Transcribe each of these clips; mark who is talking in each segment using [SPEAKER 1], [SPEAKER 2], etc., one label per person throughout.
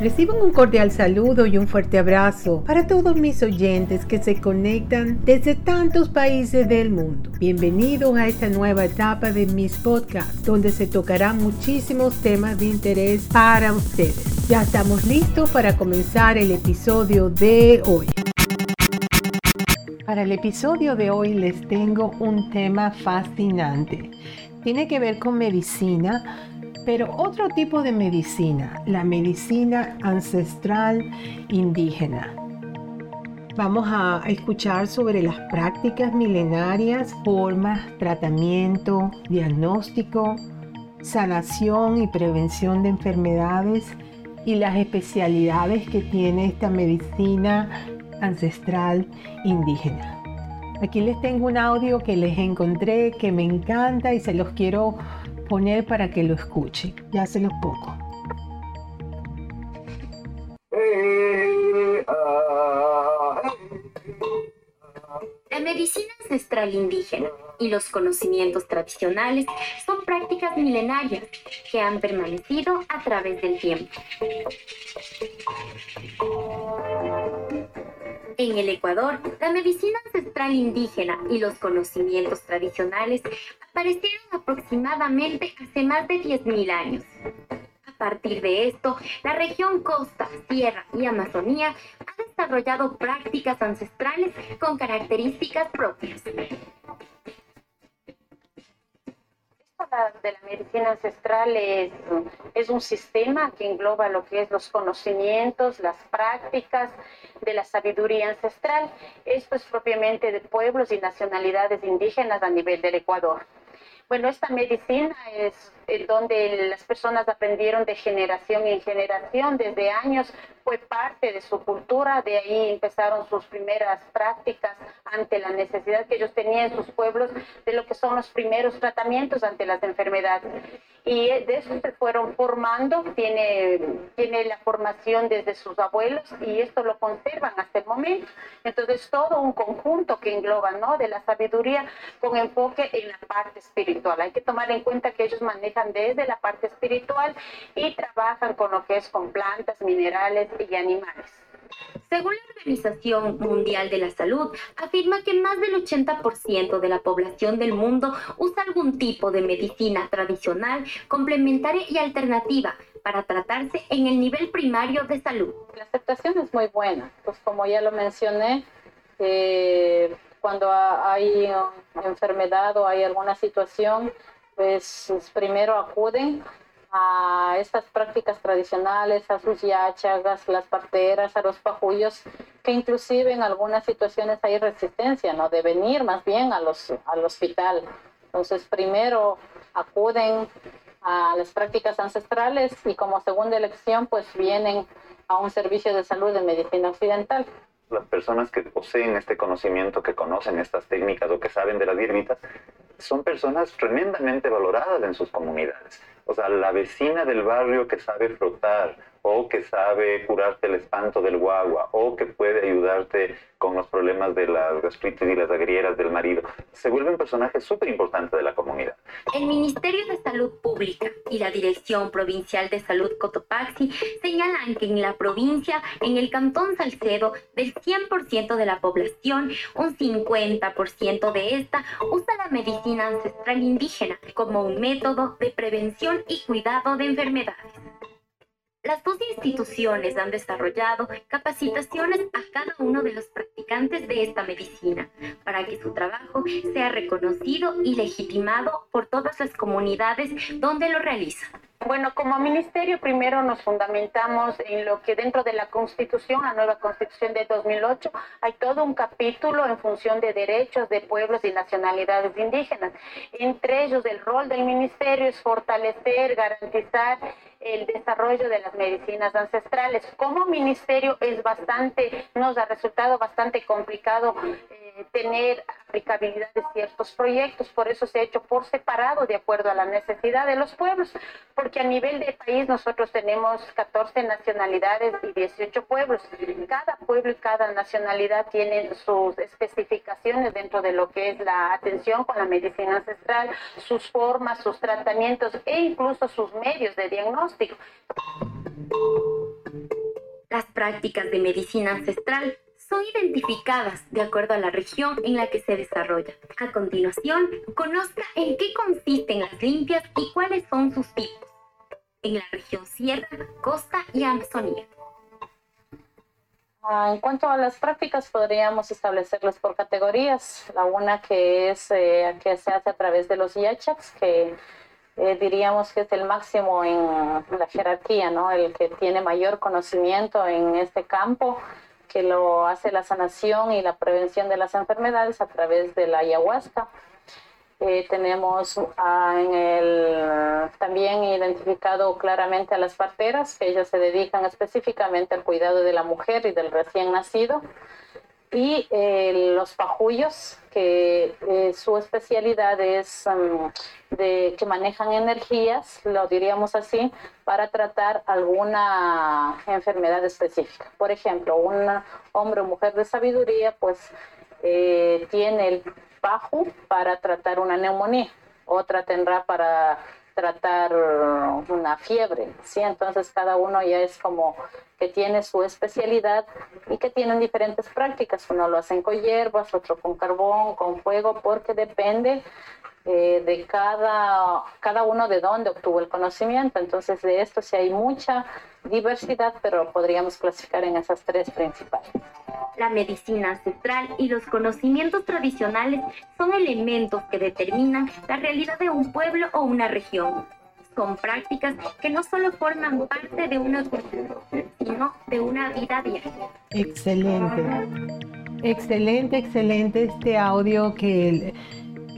[SPEAKER 1] Reciban un cordial saludo y un fuerte abrazo para todos mis oyentes que se conectan desde tantos países del mundo. Bienvenidos a esta nueva etapa de mis podcasts, donde se tocarán muchísimos temas de interés para ustedes. Ya estamos listos para comenzar el episodio de hoy. Para el episodio de hoy les tengo un tema fascinante. Tiene que ver con medicina pero otro tipo de medicina, la medicina ancestral indígena. Vamos a escuchar sobre las prácticas milenarias, formas, tratamiento, diagnóstico, sanación y prevención de enfermedades y las especialidades que tiene esta medicina ancestral indígena. Aquí les tengo un audio que les encontré que me encanta y se los quiero poner para que lo escuche. Ya se los pongo.
[SPEAKER 2] La medicina ancestral indígena y los conocimientos tradicionales son prácticas milenarias que han permanecido a través del tiempo. En el Ecuador, la medicina ancestral indígena y los conocimientos tradicionales aparecieron aproximadamente hace más de 10.000 años. A partir de esto, la región costa, sierra y Amazonía ha desarrollado prácticas ancestrales con características propias.
[SPEAKER 3] De la medicina ancestral es, es, un sistema que engloba lo que es los conocimientos, las prácticas de la sabiduría ancestral. Esto es propiamente de pueblos y nacionalidades indígenas a nivel del Ecuador. Bueno, esta medicina es donde las personas aprendieron de generación en generación, desde años fue parte de su cultura, de ahí empezaron sus primeras prácticas ante la necesidad que ellos tenían en sus pueblos de lo que son los primeros tratamientos ante las enfermedades. Y de eso se fueron formando, tiene, tiene la formación desde sus abuelos y esto lo conservan hasta el momento. Entonces, todo un conjunto que engloba, ¿no? De la sabiduría con enfoque en la parte espiritual. Hay que tomar en cuenta que ellos manejan desde la parte espiritual y trabajan con lo que es con plantas, minerales y animales.
[SPEAKER 2] Según la Organización Mundial de la Salud, afirma que más del 80% de la población del mundo usa algún tipo de medicina tradicional, complementaria y alternativa para tratarse en el nivel primario de salud.
[SPEAKER 3] La aceptación es muy buena, pues como ya lo mencioné, eh, cuando hay enfermedad o hay alguna situación, pues primero acuden a estas prácticas tradicionales, a sus yachagas, las parteras, a los pajullos, que inclusive en algunas situaciones hay resistencia, ¿no? De venir más bien a los, al hospital. Entonces, primero acuden a las prácticas ancestrales y como segunda elección, pues vienen a un servicio de salud de medicina occidental
[SPEAKER 4] las personas que poseen este conocimiento, que conocen estas técnicas o que saben de las hierbitas, son personas tremendamente valoradas en sus comunidades. O sea, la vecina del barrio que sabe frotar, o que sabe curarte el espanto del guagua, o que puede ayudarte con los problemas de las gastritis y las agrieras del marido, se vuelve un personaje súper importante de la comunidad.
[SPEAKER 2] El Ministerio de Salud Pública y la Dirección Provincial de Salud Cotopaxi señalan que en la provincia, en el Cantón Salcedo, del 100% de la población, un 50% de esta usa la medicina ancestral indígena como un método de prevención y cuidado de enfermedades. Las dos instituciones han desarrollado capacitaciones a cada uno de los practicantes de esta medicina para que su trabajo sea reconocido y legitimado por todas las comunidades donde lo realizan.
[SPEAKER 3] Bueno, como ministerio primero nos fundamentamos en lo que dentro de la Constitución, la nueva Constitución de 2008, hay todo un capítulo en función de derechos de pueblos y nacionalidades indígenas. Entre ellos, el rol del ministerio es fortalecer, garantizar el desarrollo de las medicinas ancestrales. Como ministerio es bastante, nos ha resultado bastante complicado eh, tener aplicabilidad de ciertos proyectos, por eso se ha hecho por separado de acuerdo a la necesidad de los pueblos, porque a nivel de país nosotros tenemos 14 nacionalidades y 18 pueblos. Cada pueblo y cada nacionalidad tiene sus especificaciones dentro de lo que es la atención con la medicina ancestral, sus formas, sus tratamientos e incluso sus medios de diagnóstico.
[SPEAKER 2] prácticas de medicina ancestral son identificadas de acuerdo a la región en la que se desarrolla. A continuación, conozca en qué consisten las limpias y cuáles son sus tipos en la región Sierra, Costa y Amazonía.
[SPEAKER 5] Ah, en cuanto a las prácticas, podríamos establecerlas por categorías. La una que es eh, que se hace a través de los yachaks, que eh, diríamos que es el máximo en la jerarquía, ¿no? El que tiene mayor conocimiento en este campo que lo hace la sanación y la prevención de las enfermedades a través de la ayahuasca. Eh, tenemos ah, en el, también identificado claramente a las parteras, que ellas se dedican específicamente al cuidado de la mujer y del recién nacido y eh, los pajullos, que eh, su especialidad es mm, de que manejan energías, lo diríamos así, para tratar alguna enfermedad específica. Por ejemplo, un hombre o mujer de sabiduría, pues eh, tiene el paju para tratar una neumonía, otra tendrá para tratar una fiebre, ¿sí? Entonces cada uno ya es como que tiene su especialidad y que tienen diferentes prácticas. Uno lo hacen con hierbas, otro con carbón, con fuego, porque depende eh, de cada, cada uno de dónde obtuvo el conocimiento. Entonces de esto sí hay mucha diversidad, pero podríamos clasificar en esas tres principales.
[SPEAKER 2] La medicina ancestral y los conocimientos tradicionales son elementos que determinan la realidad de un pueblo o una región. Son prácticas que no solo forman parte de una cultura, sino de una vida diaria.
[SPEAKER 1] Excelente. Excelente, excelente este audio que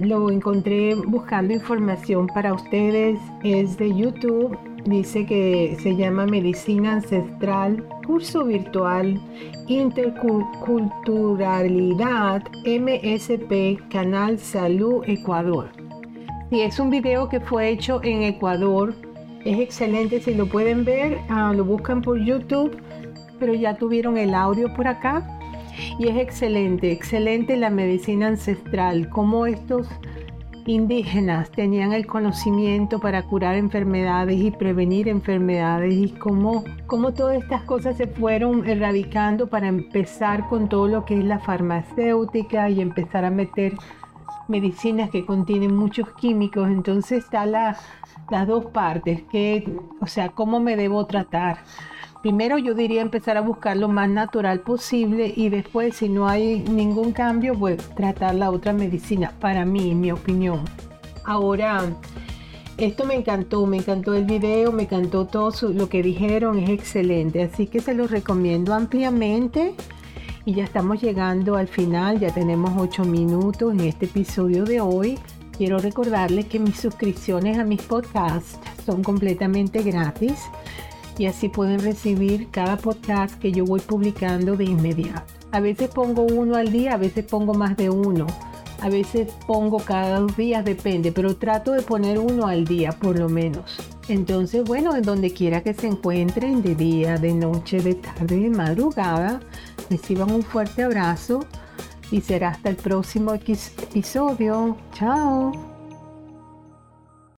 [SPEAKER 1] lo encontré buscando información para ustedes. Es de YouTube. Dice que se llama Medicina Ancestral, curso virtual Interculturalidad MSP, Canal Salud Ecuador. Y es un video que fue hecho en Ecuador. Es excelente, si lo pueden ver, ah, lo buscan por YouTube, pero ya tuvieron el audio por acá. Y es excelente, excelente la medicina ancestral, cómo estos indígenas tenían el conocimiento para curar enfermedades y prevenir enfermedades y cómo, cómo todas estas cosas se fueron erradicando para empezar con todo lo que es la farmacéutica y empezar a meter medicinas que contienen muchos químicos. Entonces está la, las dos partes, que, o sea, cómo me debo tratar Primero yo diría empezar a buscar lo más natural posible y después si no hay ningún cambio, pues tratar la otra medicina, para mí, en mi opinión. Ahora, esto me encantó, me encantó el video, me encantó todo lo que dijeron, es excelente, así que se los recomiendo ampliamente. Y ya estamos llegando al final, ya tenemos 8 minutos en este episodio de hoy. Quiero recordarles que mis suscripciones a mis podcasts son completamente gratis y así pueden recibir cada podcast que yo voy publicando de inmediato. A veces pongo uno al día, a veces pongo más de uno, a veces pongo cada dos días, depende, pero trato de poner uno al día por lo menos. Entonces, bueno, en donde quiera que se encuentren, de día, de noche, de tarde, de madrugada, reciban un fuerte abrazo y será hasta el próximo episodio. Chao.